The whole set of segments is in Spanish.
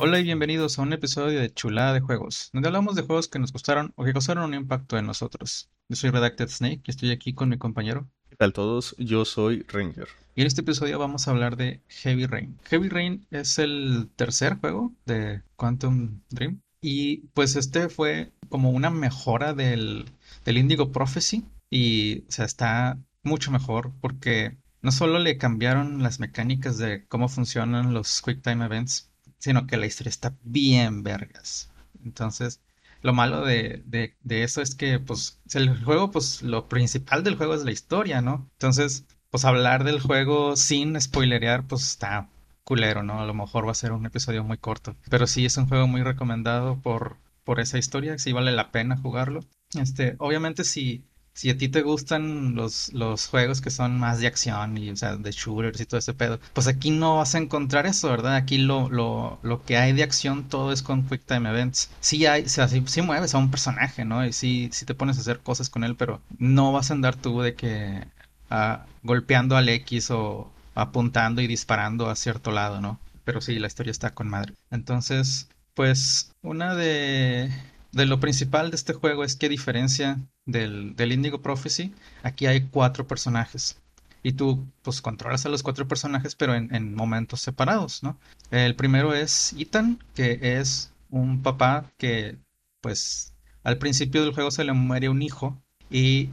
Hola y bienvenidos a un episodio de Chulada de Juegos, donde hablamos de juegos que nos gustaron o que causaron un impacto en nosotros. Yo soy Redacted Snake y estoy aquí con mi compañero. ¿Qué tal todos? Yo soy Ranger. Y en este episodio vamos a hablar de Heavy Rain. Heavy Rain es el tercer juego de Quantum Dream. Y pues este fue como una mejora del, del Indigo Prophecy. Y o sea, está mucho mejor porque no solo le cambiaron las mecánicas de cómo funcionan los Quick Time Events, sino que la historia está bien vergas. Entonces, lo malo de, de, eso es que, pues, el juego, pues, lo principal del juego es la historia, ¿no? Entonces, pues, hablar del juego sin spoilerear, pues, está culero, ¿no? A lo mejor va a ser un episodio muy corto. Pero sí, es un juego muy recomendado por, por esa historia, sí vale la pena jugarlo. Este, obviamente, si si a ti te gustan los, los juegos que son más de acción y, o sea, de shooters y todo ese pedo, pues aquí no vas a encontrar eso, ¿verdad? Aquí lo, lo, lo que hay de acción todo es con Quick Time Events. Sí hay, o sea, sí, mueves a un personaje, ¿no? Y sí, sí te pones a hacer cosas con él, pero no vas a andar tú de que ah, golpeando al X o apuntando y disparando a cierto lado, ¿no? Pero sí, la historia está con madre. Entonces, pues una de de lo principal de este juego es que diferencia del, del Indigo Prophecy, aquí hay cuatro personajes. Y tú, pues, controlas a los cuatro personajes, pero en, momentos separados, ¿no? El primero es Ethan, que es un papá que, pues, al principio del juego se le muere un hijo y,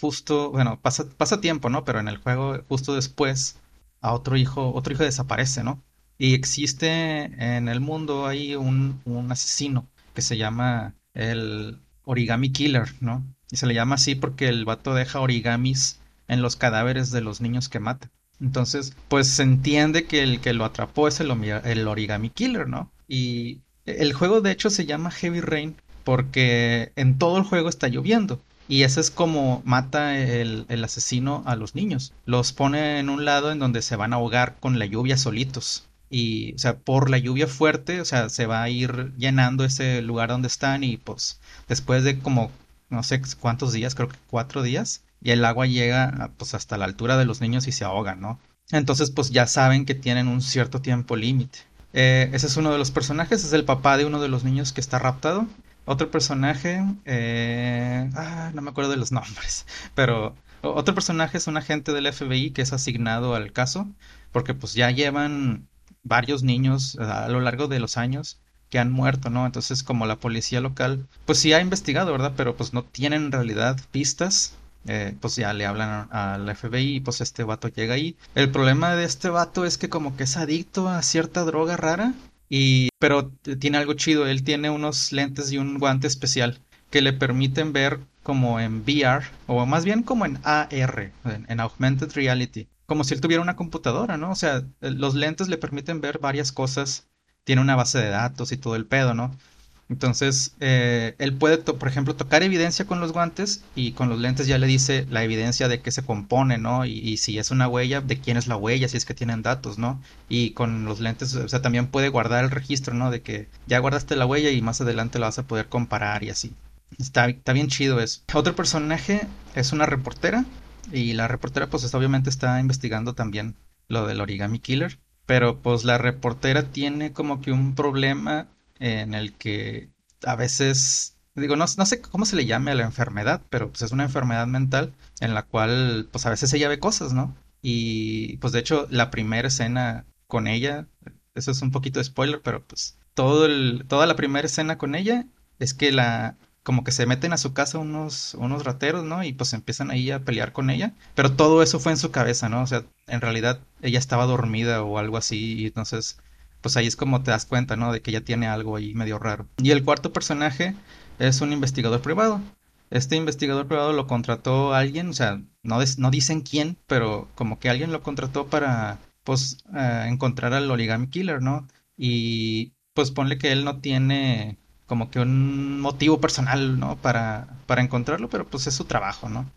justo, bueno, pasa, pasa tiempo, ¿no? Pero en el juego, justo después, a otro hijo, otro hijo desaparece, ¿no? Y existe en el mundo ahí un, un asesino que se llama el Origami Killer, ¿no? Y se le llama así porque el vato deja origamis en los cadáveres de los niños que mata. Entonces, pues se entiende que el que lo atrapó es el, el Origami Killer, ¿no? Y el juego de hecho se llama Heavy Rain porque en todo el juego está lloviendo. Y eso es como mata el, el, asesino a los niños. Los pone en un lado en donde se van a ahogar con la lluvia solitos y, o sea, por la lluvia fuerte, o sea, se va a ir llenando ese lugar donde están y pues después de como, no sé cuántos días, creo que cuatro días, y el agua llega pues hasta la altura de los niños y se ahogan, ¿no? Entonces pues ya saben que tienen un cierto tiempo límite. Eh, ese es uno de los personajes, es el papá de uno de los niños que está raptado. Otro personaje, eh, ah, no me acuerdo de los nombres, pero otro personaje es un agente del FBI que es asignado al caso, porque pues ya llevan varios niños a lo largo de los años que han muerto, ¿no? Entonces, como la policía local, pues sí ha investigado, ¿verdad? Pero pues no tienen en realidad pistas. Eh, pues ya le hablan al FBI y pues este vato llega ahí. El problema de este vato es que como que es adicto a cierta droga rara y pero tiene algo chido, él tiene unos lentes y un guante especial que le permiten ver como en VR o más bien como en AR, en Augmented Reality como si él tuviera una computadora, ¿no? O sea, los lentes le permiten ver varias cosas, tiene una base de datos y todo el pedo, ¿no? Entonces, eh, él puede, por ejemplo, tocar evidencia con los guantes y con los lentes ya le dice la evidencia de qué se compone, ¿no? Y, si es una huella, de quién es la huella, si es que tienen datos, ¿no? Y con los lentes, o sea, también puede guardar el registro, ¿no? De que ya guardaste la huella y más adelante la vas a poder comparar y así. Está, está bien chido eso. Otro personaje es una reportera y la reportera pues obviamente está investigando también lo del origami killer. Pero pues la reportera tiene como que un problema en el que a veces, digo, no, no sé cómo se le llame a la enfermedad, pero pues es una enfermedad mental en la cual pues a veces ella ve cosas, ¿no? Y pues de hecho la primera escena con ella, eso es un poquito de spoiler, pero pues todo el, toda la primera escena con ella es que la, como que se meten a su casa unos, unos rateros, ¿no? Y pues empiezan ahí a pelear con ella. Pero todo eso fue en su cabeza, ¿no? O sea, en realidad ella estaba dormida o algo así. Y entonces, pues ahí es como te das cuenta, ¿no? De que ella tiene algo ahí medio raro. Y el cuarto personaje es un investigador privado. Este investigador privado lo contrató alguien, o sea, no, no dicen quién, pero como que alguien lo contrató para, pues, eh, encontrar al origami killer, ¿no? Y pues ponle que él no tiene como que un motivo personal, ¿no? Para, para encontrarlo, pero pues es su trabajo, ¿no?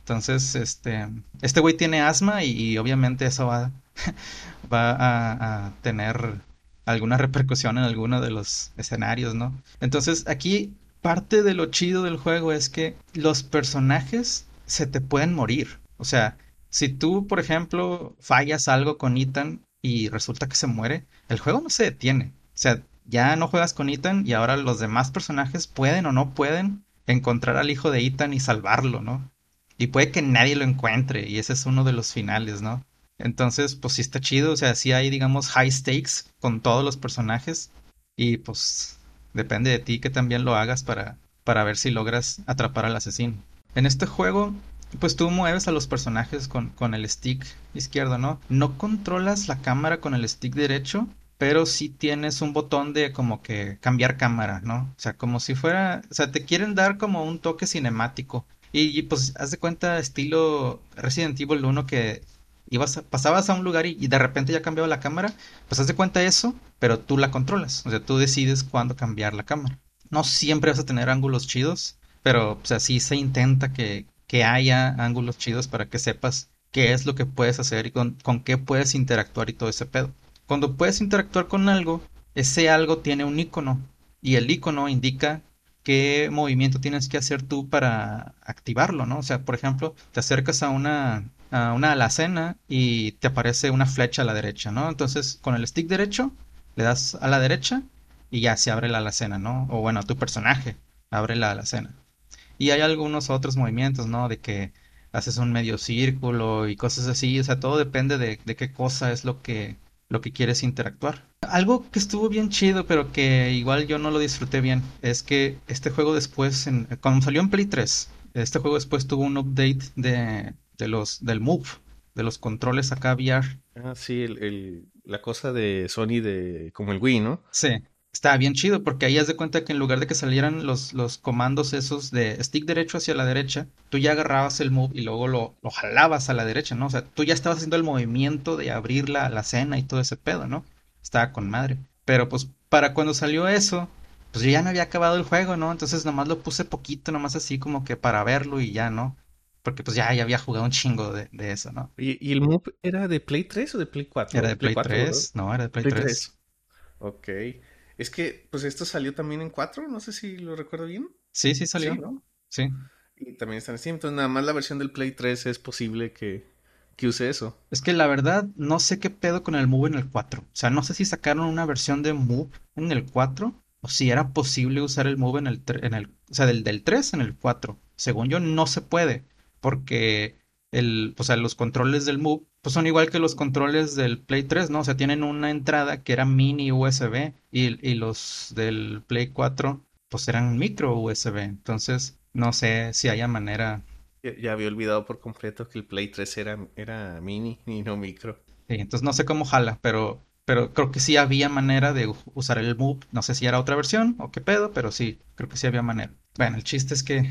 Entonces, este, este güey tiene asma y, obviamente eso va, va a, a, tener alguna repercusión en alguno de los escenarios, ¿no? Entonces, aquí parte de lo chido del juego es que los personajes se te pueden morir. O sea, si tú, por ejemplo, fallas algo con Ethan y resulta que se muere, el juego no se detiene. sea, ya no juegas con Ethan y ahora los demás personajes pueden o no pueden encontrar al hijo de Ethan y salvarlo, ¿no? Y puede que nadie lo encuentre y ese es uno de los finales, ¿no? Entonces, pues sí está chido, o sea, sí hay, digamos, high stakes con todos los personajes y pues depende de ti que también lo hagas para, para ver si logras atrapar al asesino. En este juego, pues tú mueves a los personajes con, con el stick izquierdo, ¿no? No controlas la cámara con el stick derecho, pero sí tienes un botón de como que cambiar cámara, ¿no? O sea, como si fuera, o sea, te quieren dar como un toque cinemático. Y, pues haz de cuenta estilo Resident Evil 1 que ibas pasabas a un lugar y, de repente ya cambiaba la cámara, pues haz de cuenta eso, pero tú la controlas, o sea, tú decides cuándo cambiar la cámara. No siempre vas a tener ángulos chidos, pero o sea, sí se intenta que, que haya ángulos chidos para que sepas qué es lo que puedes hacer y con, con qué puedes interactuar y todo ese pedo. Cuando puedes interactuar con algo, ese algo tiene un icono y el icono indica qué movimiento tienes que hacer tú para activarlo, ¿no? O sea, por ejemplo, te acercas a una, a una alacena y te aparece una flecha a la derecha, ¿no? Entonces, con el stick derecho, le das a la derecha y ya se abre la alacena, ¿no? O bueno, tu personaje abre la alacena. Y hay algunos otros movimientos, ¿no? De que haces un medio círculo y cosas así, o sea, todo depende de, de qué cosa es lo que lo que quieres interactuar. Algo que estuvo bien chido, pero que igual yo no lo disfruté bien, es que este juego después, en, cuando salió en Play 3, este juego después tuvo un update de, de los, del Move, de los controles acá VR. Ah, sí, el, la cosa de Sony de como el Wii, ¿no? Sí estaba bien chido porque ahí haz de cuenta que en lugar de que salieran los, los comandos esos de stick derecho hacia la derecha, tú ya agarrabas el move y luego lo, lo jalabas a la derecha, ¿no? O sea, tú ya estabas haciendo el movimiento de abrir la, la cena y todo ese pedo, ¿no? Estaba con madre. Pero pues para cuando salió eso, pues yo ya no había acabado el juego, ¿no? Entonces nomás lo puse poquito, nomás así como que para verlo y ya, ¿no? Porque pues ya, ya había jugado un chingo de, de eso, ¿no? ¿Y, ¿Y, el Move era de Play 3 o de Play 4? Era de Play, 3, no, era de Play, 3. Ok. Es que, pues esto salió también en 4, no sé si lo recuerdo bien. Sí, sí salió. Sí, Y también está en Steam, entonces nada más la versión del Play 3 es posible que, que use eso. Es que la verdad, no sé qué pedo con el Move en el 4. O sea, no sé si sacaron una versión de Move en el 4 o si era posible usar el Move en el, en el o sea, del, del 3 en el 4. Según yo, no se puede, porque el, o sea, los controles del Move pues son igual que los controles del Play 3, ¿no? O sea, tienen una entrada que era mini USB y, y los del Play 4 pues eran micro USB. Entonces, no sé si haya manera. Ya, había olvidado por completo que el Play 3 era, era mini y no micro. Sí, entonces no sé cómo jala, pero, pero creo que sí había manera de usar el Move. No sé si era otra versión o qué pedo, pero sí, creo que sí había manera. Bueno, el chiste es que,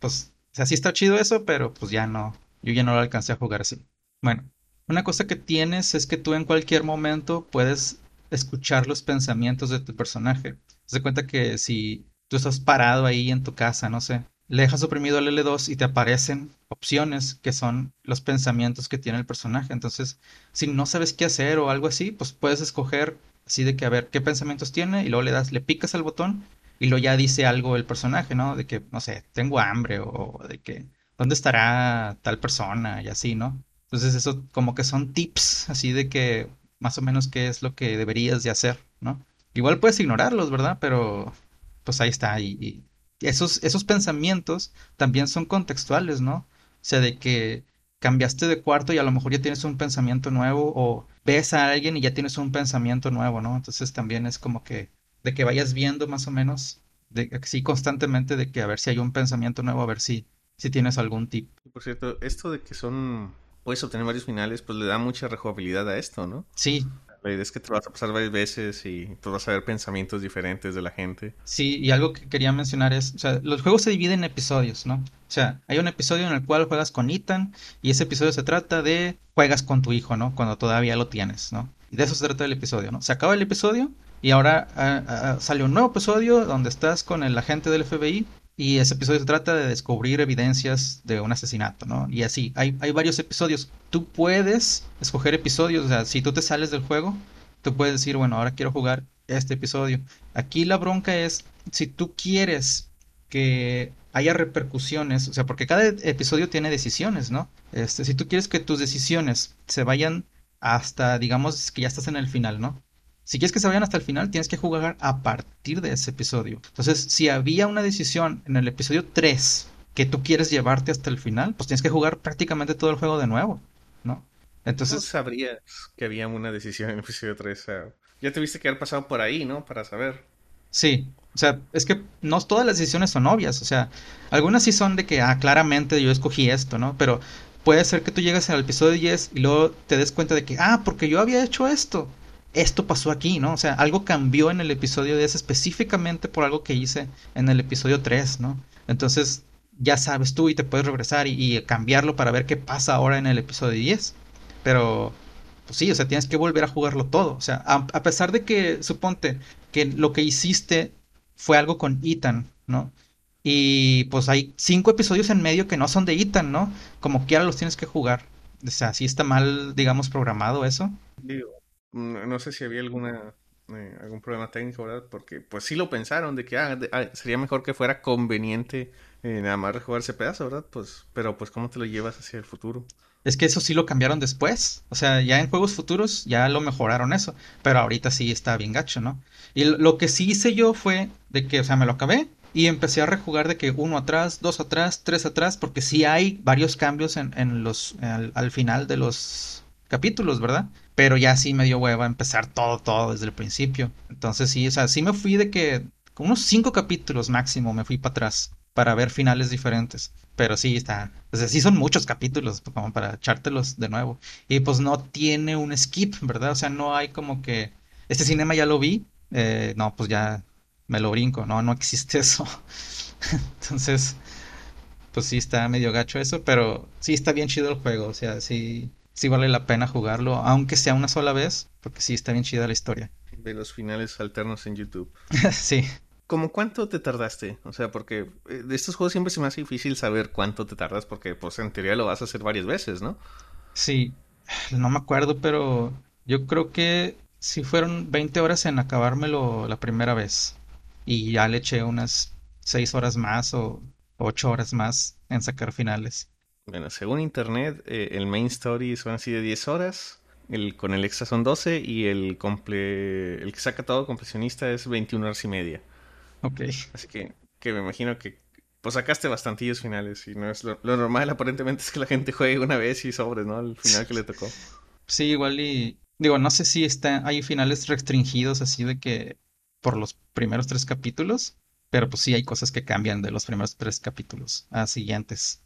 pues, o sea, sí está chido eso, pero pues ya no, yo ya no lo alcancé a jugar así. Bueno, una cosa que tienes es que tú en cualquier momento puedes escuchar los pensamientos de tu personaje. Se cuenta que si tú estás parado ahí en tu casa, no sé, le dejas oprimido el L2 y te aparecen opciones que son los pensamientos que tiene el personaje. Entonces, si no sabes qué hacer o algo así, pues puedes escoger así de que a ver qué pensamientos tiene y luego le das, le picas al botón y luego ya dice algo el personaje, ¿no? De que, no sé, tengo hambre o de que, ¿dónde estará tal persona? Y así, ¿no? Entonces eso como que son tips así de que más o menos qué es lo que deberías de hacer, ¿no? Igual puedes ignorarlos, ¿verdad? Pero pues ahí está. Y, esos, esos pensamientos también son contextuales, ¿no? O sea, de que cambiaste de cuarto y a lo mejor ya tienes un pensamiento nuevo o ves a alguien y ya tienes un pensamiento nuevo, ¿no? Entonces también es como que de que vayas viendo más o menos, de, sí, constantemente de que a ver si hay un pensamiento nuevo, a ver si, si tienes algún tip. Por cierto, esto de que son puedes obtener varios finales, pues le da mucha rejugabilidad a esto, ¿no? Sí. La idea es que te vas a pasar varias veces y pues vas a ver pensamientos diferentes de la gente. Sí, y algo que quería mencionar es, o sea, los juegos se dividen en episodios, ¿no? O sea, hay un episodio en el cual juegas con Ethan y ese episodio se trata de juegas con tu hijo, ¿no? Cuando todavía lo tienes, ¿no? Y de eso se trata el episodio, ¿no? Se acaba el episodio y ahora ah, ah, sale un nuevo episodio donde estás con el agente del FBI y ese episodio se trata de descubrir evidencias de un asesinato, ¿no? Y así, hay, hay varios episodios. Tú puedes escoger episodios, o sea, si tú te sales del juego, tú puedes decir, bueno, ahora quiero jugar este episodio. Aquí la bronca es, si tú quieres que haya repercusiones, o sea, porque cada episodio tiene decisiones, ¿no? Este, si tú quieres que tus decisiones se vayan hasta, digamos, que ya estás en el final, ¿no? Si quieres que se vayan hasta el final, tienes que jugar a partir de ese episodio. Entonces, si había una decisión en el episodio 3 que tú quieres llevarte hasta el final, pues tienes que jugar prácticamente todo el juego de nuevo, ¿no? Entonces... No sabrías que había una decisión en el episodio 3. O sea, ya tuviste que haber pasado por ahí, ¿no? Para saber. Sí, o sea, es que no todas las decisiones son obvias. O sea, algunas sí son de que, ah, claramente yo escogí esto, ¿no? Pero puede ser que tú llegues al episodio 10 y luego te des cuenta de que, ah, porque yo había hecho esto. Esto pasó aquí, ¿no? O sea, algo cambió en el episodio 10 específicamente por algo que hice en el episodio 3, ¿no? Entonces, ya sabes tú y te puedes regresar y, cambiarlo para ver qué pasa ahora en el episodio 10. Pero, pues sí, o sea, tienes que volver a jugarlo todo. O sea, a pesar de que, suponte, que lo que hiciste fue algo con Ethan, ¿no? Y pues hay cinco episodios en medio que no son de Ethan, ¿no? Como quiera los tienes que jugar. O sea, si está mal, digamos, programado eso. Digo, no sé si había alguna eh, algún problema técnico, ¿verdad? Porque pues sí lo pensaron de que ah, ah, sería mejor que fuera conveniente eh, nada más rejugar ese pedazo, ¿verdad? Pues, pero pues cómo te lo llevas hacia el futuro. Es que eso sí lo cambiaron después. O sea, ya en juegos futuros ya lo mejoraron eso. Pero ahorita sí está bien gacho, ¿no? Y lo que sí hice yo fue de que, o sea, me lo acabé y empecé a rejugar de que uno atrás, dos atrás, tres atrás, porque sí hay varios cambios en, en los, al, final de los capítulos, ¿verdad? Pero ya sí me dio hueva empezar todo, todo desde el principio. Entonces sí, o sea, sí me fui de que con unos cinco capítulos máximo me fui para atrás para ver finales diferentes. Pero sí está, o sea, sí son muchos capítulos como para echártelos de nuevo. Y pues no tiene un skip, ¿verdad? O sea, no hay como que este cinema ya lo vi, eh, no, pues ya me lo brinco, no, no existe eso. Entonces, pues sí está medio gacho eso, pero sí está bien chido el juego, o sea, sí, sí vale la pena jugarlo, aunque sea una sola vez, porque sí está bien chida la historia. De los finales alternos en YouTube. sí. ¿Cómo cuánto te tardaste? O sea, porque eh, de estos juegos siempre se me hace difícil saber cuánto te tardas, porque pues en teoría lo vas a hacer varias veces, ¿no? Sí, no me acuerdo, pero yo creo que sí fueron 20 horas en acabármelo la primera vez y ya le eché unas 6 horas más o 8 horas más en sacar finales. Bueno, según internet, eh, el main story son así de 10 horas, el, con el extra son 12 y el, comple el que saca todo completionista es 21 horas y media. Ok. Así que, que me imagino que pues sacaste bastantillos finales y no es lo, normal aparentemente es que la gente juegue una vez y sobre, ¿no? El final que le tocó. Sí, igual y digo, no sé si está, hay finales restringidos así de que por los primeros tres capítulos, pero pues sí hay cosas que cambian de los primeros tres capítulos a siguientes.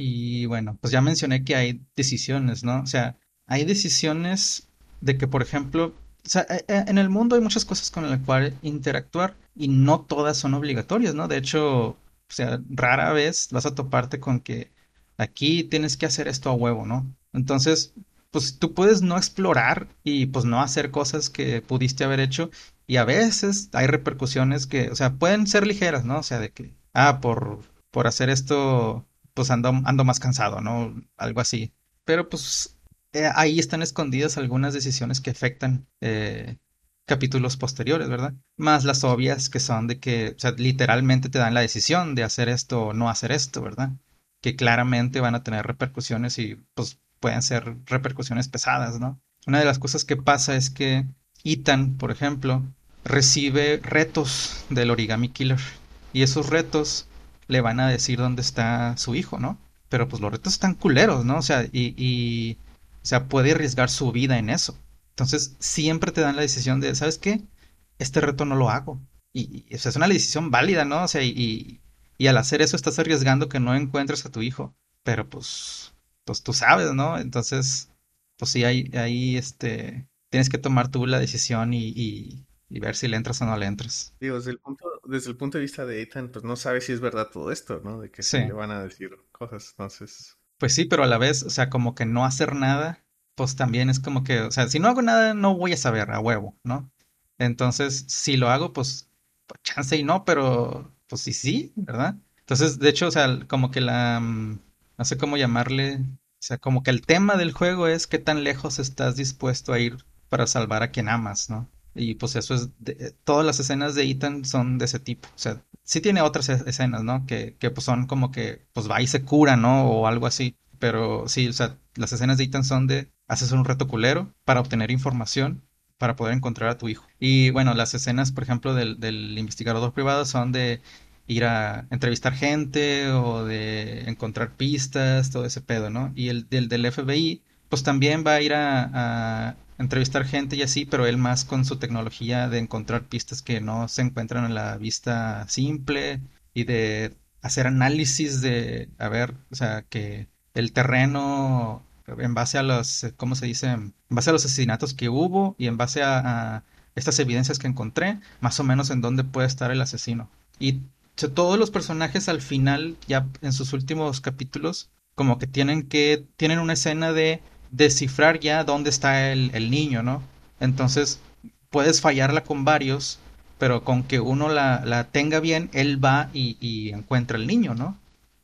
Y bueno, pues ya mencioné que hay decisiones, ¿no? O sea, hay decisiones de que, por ejemplo, o sea, e, e, en el mundo hay muchas cosas con las cuales interactuar y no todas son obligatorias, ¿no? De hecho, o sea, rara vez vas a toparte con que aquí tienes que hacer esto a huevo, ¿no? Entonces, pues tú puedes no explorar y pues no hacer cosas que pudiste haber hecho y a veces hay repercusiones que, o sea, pueden ser ligeras, ¿no? O sea, de que, ah, por, por hacer esto, pues ando, ando más cansado, ¿no? Algo así. Pero pues eh, ahí están escondidas algunas decisiones que afectan eh, capítulos posteriores, ¿verdad? Más las obvias que son de que, o sea, literalmente te dan la decisión de hacer esto o no hacer esto, ¿verdad? Que claramente van a tener repercusiones y pues pueden ser repercusiones pesadas, ¿no? Una de las cosas que pasa es que Ethan, por ejemplo, recibe retos del origami killer y esos retos le van a decir dónde está su hijo, ¿no? Pero pues los retos están culeros, ¿no? O sea, y, y o sea, puede arriesgar su vida en eso. Entonces, siempre te dan la decisión de, ¿sabes qué? Este reto no lo hago. Y, o sea, es una decisión válida, ¿no? O sea, y, y al hacer eso estás arriesgando que no encuentres a tu hijo. Pero pues pues tú sabes, ¿no? Entonces, pues sí, ahí, ahí este, tienes que tomar tú la decisión y, y, ver si le entras o no le entras. Digo, desde el punto, desde el punto de vista de Ethan, pues no sabes si es verdad todo esto, ¿no? De que sí. le van a decir cosas, entonces... Pues sí, pero a la vez, o sea, como que no hacer nada, pues también es como que, o sea, si no hago nada, no voy a saber a huevo, ¿no? Entonces, si lo hago, pues, pues chance y no, pero pues sí, sí, ¿verdad? Entonces, de hecho, o sea, como que la, mm, no sé cómo llamarle, o sea, como que el tema del juego es qué tan lejos estás dispuesto a ir para salvar a quien amas, ¿no? Y pues eso es, de, todas las escenas de Ethan son de ese tipo. O sea, sí tiene otras escenas, ¿no? Que, que pues son como que, pues va y se cura, ¿no? O algo así. Pero sí, o sea, las escenas de Ethan son de, haces un reto culero para obtener información para poder encontrar a tu hijo. Y bueno, las escenas, por ejemplo, del, del investigador privado son de ir a entrevistar gente o de encontrar pistas, todo ese pedo, ¿no? Y el del, del FBI, pues también va a ir a, entrevistar gente y así, pero él más con su tecnología de encontrar pistas que no se encuentran en la vista simple y de hacer análisis de, a ver, o sea, que el terreno en base a los, ¿cómo se dice? En base a los asesinatos que hubo y en base a, a estas evidencias que encontré, más o menos en dónde puede estar el asesino. Y todos los personajes al final, ya en sus últimos capítulos, como que tienen que, tienen una escena de descifrar ya dónde está el, niño, ¿no? Entonces, puedes fallarla con varios, pero con que uno la, tenga bien, él va y, encuentra el niño, ¿no?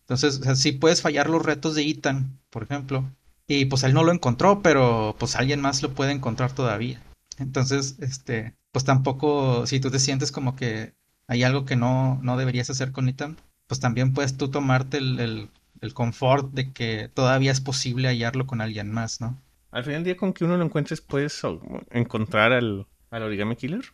Entonces, o sí puedes fallar los retos de Ethan, por ejemplo, y pues él no lo encontró, pero pues alguien más lo puede encontrar todavía. Entonces, este, pues tampoco, si tú te sientes como que hay algo que no, no deberías hacer con Ethan, pues también puedes tú tomarte el, confort de que todavía es posible hallarlo con alguien más, ¿no? Al final del día, con que uno lo encuentres, puedes encontrar al, al origami killer.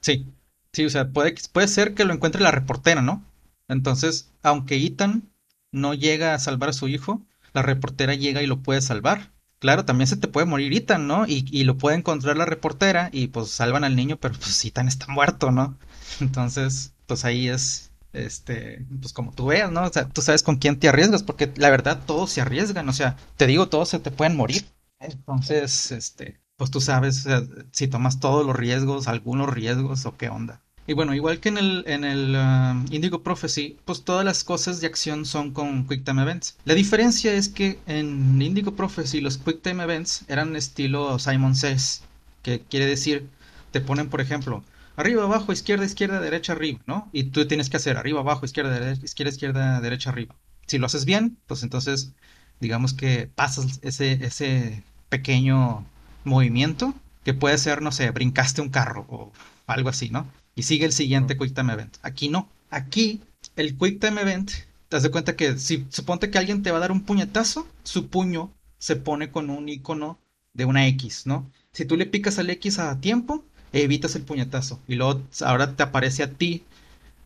Sí, sí, o sea, puede, puede ser que lo encuentre la reportera, ¿no? Entonces, aunque Ethan no llega a salvar a su hijo, la reportera llega y lo puede salvar. Claro, también se te puede morir Ethan, ¿no? Y, y lo puede encontrar la reportera y pues salvan al niño, pero pues Ethan está muerto, ¿no? Entonces, pues ahí es, este, pues como tú veas, ¿no? O sea, tú sabes con quién te arriesgas, porque la verdad todos se arriesgan, o sea, te digo, todos se te pueden morir. Entonces, este, pues tú sabes si tomas todos los riesgos, algunos riesgos o qué onda. Y bueno, igual que en el, en el um, Indigo Prophecy, pues todas las cosas de acción son con Quick Time Events. La diferencia es que en Indigo Prophecy los Quick Time Events eran estilo Simon Says, que quiere decir, te ponen, por ejemplo, arriba, abajo, izquierda, izquierda, derecha, arriba, ¿no? Y tú tienes que hacer arriba, abajo, izquierda, derecha, izquierda, izquierda, derecha, arriba. Si lo haces bien, pues entonces digamos que pasas ese, ese pequeño movimiento que puede ser, no sé, brincaste un carro o algo así, ¿no? Y sigue el siguiente Quick Time Event. Aquí no. Aquí el Quick Time Event, te das de cuenta que si suponte que alguien te va a dar un puñetazo, su puño se pone con un icono de una X, ¿no? Si tú le picas al X a tiempo, evitas el puñetazo. Y luego ahora te aparece a ti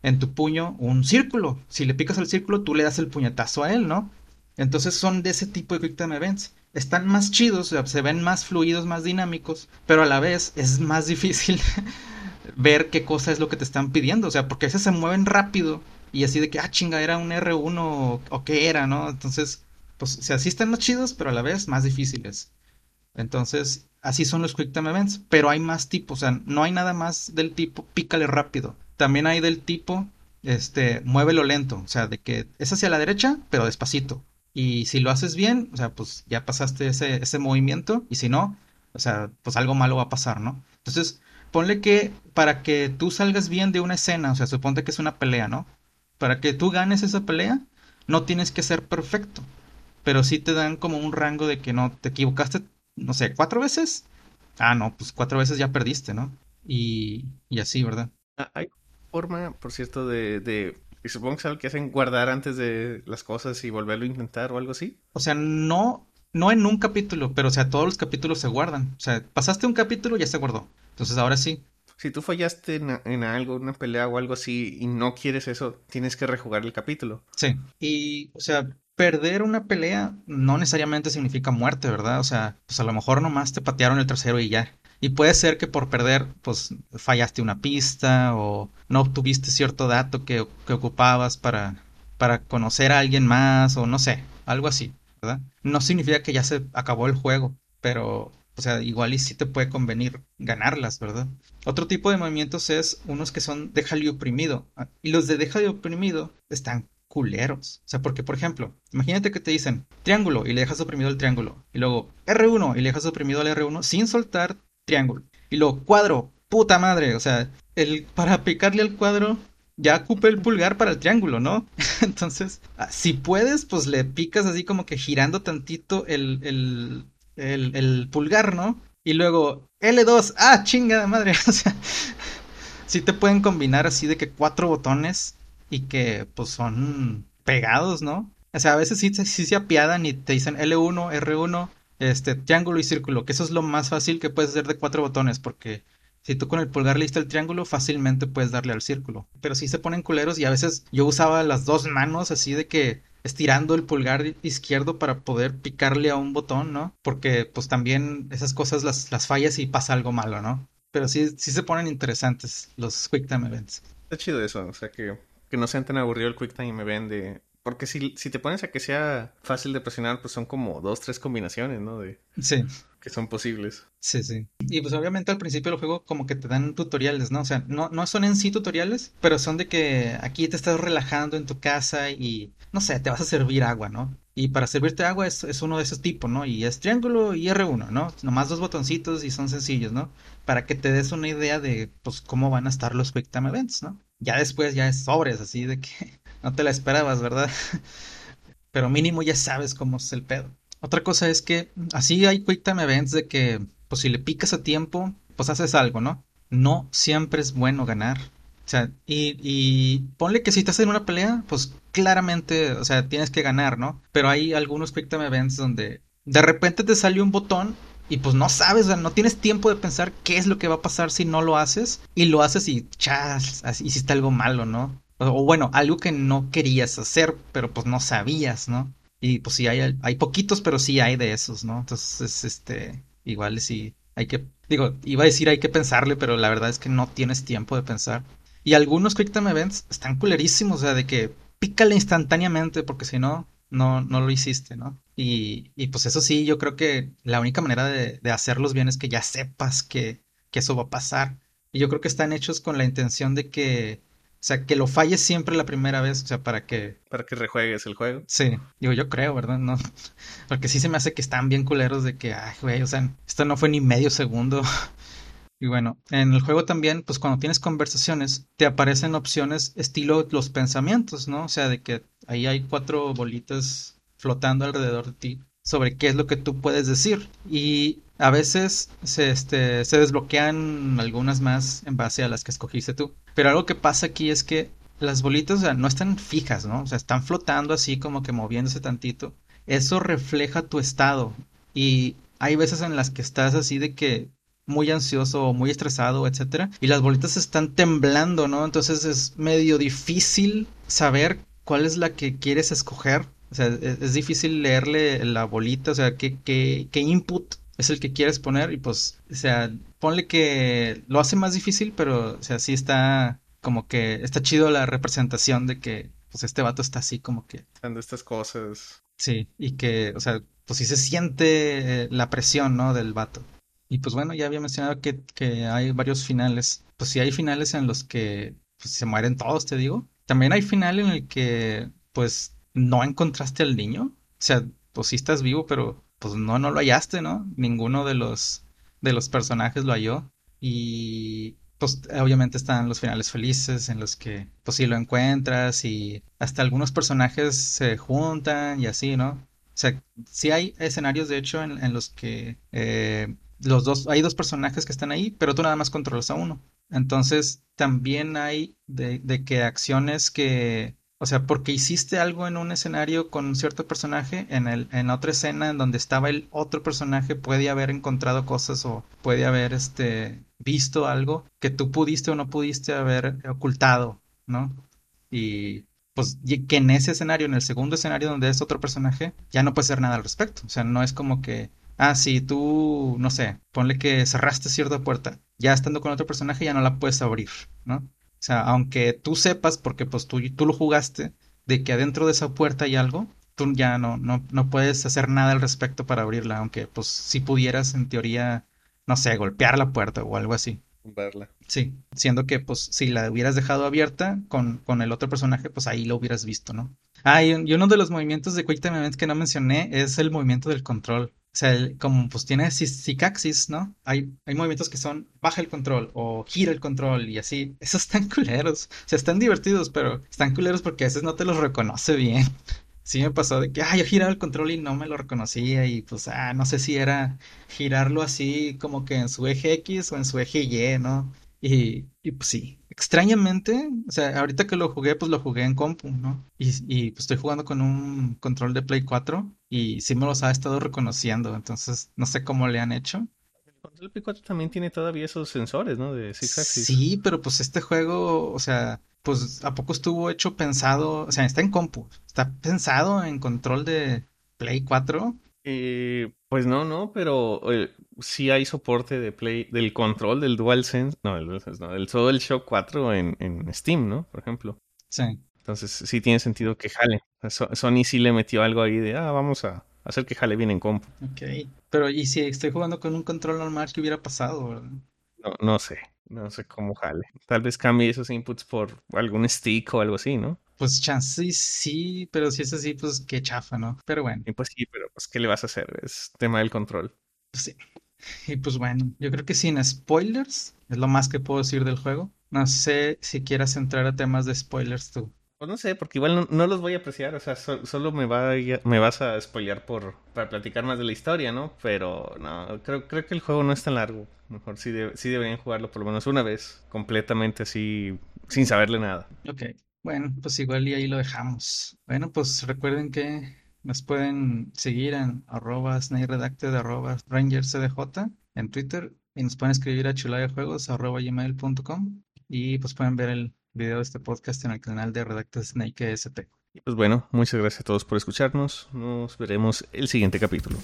en tu puño un círculo. Si le picas al círculo, tú le das el puñetazo a él, ¿no? Entonces son de ese tipo de Quick Time Events. Están más chidos, se ven más fluidos, más dinámicos, pero a la vez es más difícil ver qué cosa es lo que te están pidiendo. O sea, porque a veces se mueven rápido y así de que, ah, chinga, era un R1 o, qué era, ¿no? Entonces, pues, o sea, están más chidos, pero a la vez más difíciles. Entonces, así son los Quick Time Events, pero hay más tipos, o sea, no hay nada más del tipo pícale rápido. También hay del tipo, este, muévelo lento, o sea, de que es hacia la derecha, pero despacito. Y si lo haces bien, o sea, pues ya pasaste ese, ese movimiento, y si no, o sea, pues algo malo va a pasar, ¿no? Entonces, ponle que para que tú salgas bien de una escena, o sea, suponte que es una pelea, ¿no? Para que tú ganes esa pelea, no tienes que ser perfecto, pero sí te dan como un rango de que no te equivocaste no sé, cuatro veces. Ah, no, pues cuatro veces ya perdiste, ¿no? Y, y así, ¿verdad? Ah, hay forma, por cierto, de, de y supongo que es algo que hacen guardar antes de las cosas y volverlo a intentar o algo así. O sea, no, no en un capítulo, pero o sea, todos los capítulos se guardan. O sea, pasaste un capítulo y ya se guardó. Entonces ahora sí. Si tú fallaste en, en algo, una pelea o algo así, y no quieres eso, tienes que rejugar el capítulo. Sí. Y, o sea, perder una pelea no necesariamente significa muerte, ¿verdad? O sea, pues a lo mejor nomás te patearon el trasero y ya. Y puede ser que por perder, pues fallaste una pista o no obtuviste cierto dato que, ocupabas para, para conocer a alguien más o no sé, algo así, ¿verdad? No significa que ya se acabó el juego, pero, o sea, igual y sí te puede convenir ganarlas, ¿verdad? Otro tipo de movimientos es unos que son déjale oprimido. Y los de déjale oprimido están culeros. O sea, porque, por ejemplo, imagínate que te dicen triángulo y le dejas oprimido el triángulo. Y luego R1 y le dejas oprimido al R1 sin soltar triángulo. Y luego cuadro, puta madre. O sea, el, para picarle al cuadro ya ocupa el pulgar para el triángulo, ¿no? Entonces, ah, si puedes, pues le picas así como que girando tantito el, el, el, el pulgar, ¿no? Y luego L2, ah, chinga madre. O sea, si te pueden combinar así de que cuatro botones y que pues son pegados, ¿no? O sea, a veces sí, sí se apiadan y te dicen L1, R1, este, triángulo y círculo, que eso es lo más fácil que puedes hacer de cuatro botones, porque si tú con el pulgar le el triángulo, fácilmente puedes darle al círculo. Pero sí se ponen culeros y a veces yo usaba las dos manos así de que estirando el pulgar izquierdo para poder picarle a un botón, ¿no? Porque pues también esas cosas las, las fallas y pasa algo malo, ¿no? Pero sí, sí se ponen interesantes los Quick Time Events. Está chido eso, o sea que, que no sean tan aburrido el Quick Time Event de... Porque si, si te pones a que sea fácil de presionar, pues son como dos, tres combinaciones, ¿no? De... Sí que son posibles. Sí, sí. Y pues obviamente al principio del juego como que te dan tutoriales, ¿no? O sea, no, no son en sí tutoriales, pero son de que aquí te estás relajando en tu casa y, no sé, te vas a servir agua, ¿no? Y para servirte agua es, es uno de esos tipos, ¿no? Y es triángulo y R1, ¿no? Nomás dos botoncitos y son sencillos, ¿no? Para que te des una idea de, pues, cómo van a estar los Quick Time Events, ¿no? Ya después ya es sobres, así de que no te la esperabas, ¿verdad? pero mínimo ya sabes cómo es el pedo. Otra cosa es que así hay quick time events de que, pues si le picas a tiempo, pues haces algo, ¿no? No siempre es bueno ganar. O sea, y, y ponle que si estás en una pelea, pues claramente, o sea, tienes que ganar, ¿no? Pero hay algunos quick time events donde de repente te sale un botón y pues no sabes, no tienes tiempo de pensar qué es lo que va a pasar si no lo haces y lo haces y chas, hiciste algo malo, ¿no? O, bueno, algo que no querías hacer, pero pues no sabías, ¿no? Y pues sí, hay, hay poquitos, pero sí hay de esos, ¿no? Entonces, este, igual sí, hay que, digo, iba a decir hay que pensarle, pero la verdad es que no tienes tiempo de pensar. Y algunos Quick Time Events están culerísimos, o sea, de que pícale instantáneamente, porque si no, no, no lo hiciste, ¿no? Y, y pues eso sí, yo creo que la única manera de, de hacerlos bien es que ya sepas que, que eso va a pasar. Y yo creo que están hechos con la intención de que o sea, que lo falles siempre la primera vez, o sea, para que... Para que rejuegues el juego. Sí, digo, yo creo, ¿verdad? No, porque sí se me hace que están bien culeros de que, ay, güey, o sea, esto no fue ni medio segundo. Y bueno, en el juego también, pues cuando tienes conversaciones, te aparecen opciones estilo los pensamientos, ¿no? O sea, de que ahí hay cuatro bolitas flotando alrededor de ti sobre qué es lo que tú puedes decir. Y a veces se, este, se desbloquean algunas más en base a las que escogiste tú. Pero algo que pasa aquí es que las bolitas no están fijas, ¿no? O sea, están flotando así como que moviéndose tantito. Eso refleja tu estado. Y hay veces en las que estás así de que muy ansioso o muy estresado, etcétera, y las bolitas están temblando, ¿no? Entonces es medio difícil saber cuál es la que quieres escoger o sea, es, difícil leerle la bolita, o sea, qué, qué, qué input es el que quieres poner y pues, o sea, ponle que lo hace más difícil, pero, o sea, sí está como que está chido la representación de que, pues, este vato está así como que... Haciendo estas cosas. Sí, y que, o sea, pues sí se siente la presión, ¿no? Del vato. Y pues bueno, ya había mencionado que, que hay varios finales. Pues sí hay finales en los que pues, se mueren todos, te digo. También hay final en el que, pues, no encontraste al niño. O sea, pues sí estás vivo, pero pues no, no lo hallaste, ¿no? Ninguno de los, de los personajes lo halló. Y pues obviamente están los finales felices en los que pues sí lo encuentras y hasta algunos personajes se juntan y así, ¿no? O sea, sí hay escenarios de hecho en, los que eh, los dos, hay dos personajes que están ahí, pero tú nada más controlas a uno. Entonces también hay de, de que acciones que o sea, porque hiciste algo en un escenario con un cierto personaje, en, el, en otra escena en donde estaba el otro personaje puede haber encontrado cosas o puede haber este, visto algo que tú pudiste o no pudiste haber ocultado, ¿no? Y pues que en ese escenario, en el segundo escenario donde es otro personaje, ya no puede hacer nada al respecto. O sea, no es como que, ah, sí, tú, no sé, ponle que cerraste cierta puerta, ya estando con otro personaje ya no la puedes abrir, ¿no? O sea, aunque tú sepas, porque pues tú, tú lo jugaste, de que adentro de esa puerta hay algo, tú ya no, no, no puedes hacer nada al respecto para abrirla, aunque pues si pudieras en teoría, no sé, golpear la puerta o algo así. Verla. Sí, siendo que pues si la hubieras dejado abierta con, con el otro personaje, pues ahí lo hubieras visto, ¿no? Ah, y, uno de los movimientos de Quick Time que no mencioné es el movimiento del control. O sea, como pues tiene Sicaxis, ¿no? Hay, hay movimientos que son baja el control o gira el control y así. Esos están culeros. O sea, están divertidos, pero están culeros porque a veces no te los reconoce bien. Sí me pasó de que, ah, yo giraba el control y no me lo reconocía y pues, ah, no sé si era girarlo así como que en su eje X o en su eje Y, ¿no? Y, y pues sí, extrañamente, o sea, ahorita que lo jugué, pues lo jugué en compu, ¿no? Y, y pues estoy jugando con un control de Play 4 y sí me los ha estado reconociendo, entonces no sé cómo le han hecho. El control Play 4 también tiene todavía esos sensores, ¿no? De Six Axis. Sí, pero pues este juego, o sea, pues ¿a poco estuvo hecho pensado? O sea, está en compu, está pensado en control de Play 4. Eh, pues no, no, pero eh, sí hay soporte de play del control del DualSense, no, del DualSense, no, del el Shock 4 en, en Steam, ¿no? Por ejemplo. Sí. Entonces sí tiene sentido que jale. So- Sony sí le metió algo ahí de, ah, vamos a hacer que jale bien en compu. Ok. Pero ¿y si estoy jugando con un control normal, qué hubiera pasado, verdad? No, no sé, no sé cómo jale. Tal vez cambie esos inputs por algún stick o algo así, ¿no? Pues chance sí, pero si es así, pues qué chafa, ¿no? Pero bueno, Y pues sí, pero pues ¿qué le vas a hacer? Es tema del control. pues sí. Y pues bueno, yo creo que sin spoilers es lo más que puedo decir del juego. No sé si quieras entrar a temas de spoilers tú. Pues no sé, porque igual no, no los voy a apreciar, o sea, so- solo me, va a- me vas a spoilear por, para platicar más de la historia, ¿no? Pero no, creo, creo que el juego no es tan largo. Mejor sí, de- sí deberían jugarlo por lo menos una vez, completamente así, sin saberle nada. Ok, bueno, pues igual y ahí lo dejamos. Bueno, pues recuerden que nos pueden seguir en arroba snakeredacted, arroba rangercdj en Twitter y nos pueden escribir a chulayajuegos arroba gmail.com y pues pueden ver el video de este podcast en el canal de Redacted Snake SP. Y pues bueno, muchas gracias a todos por escucharnos. Nos veremos el siguiente capítulo.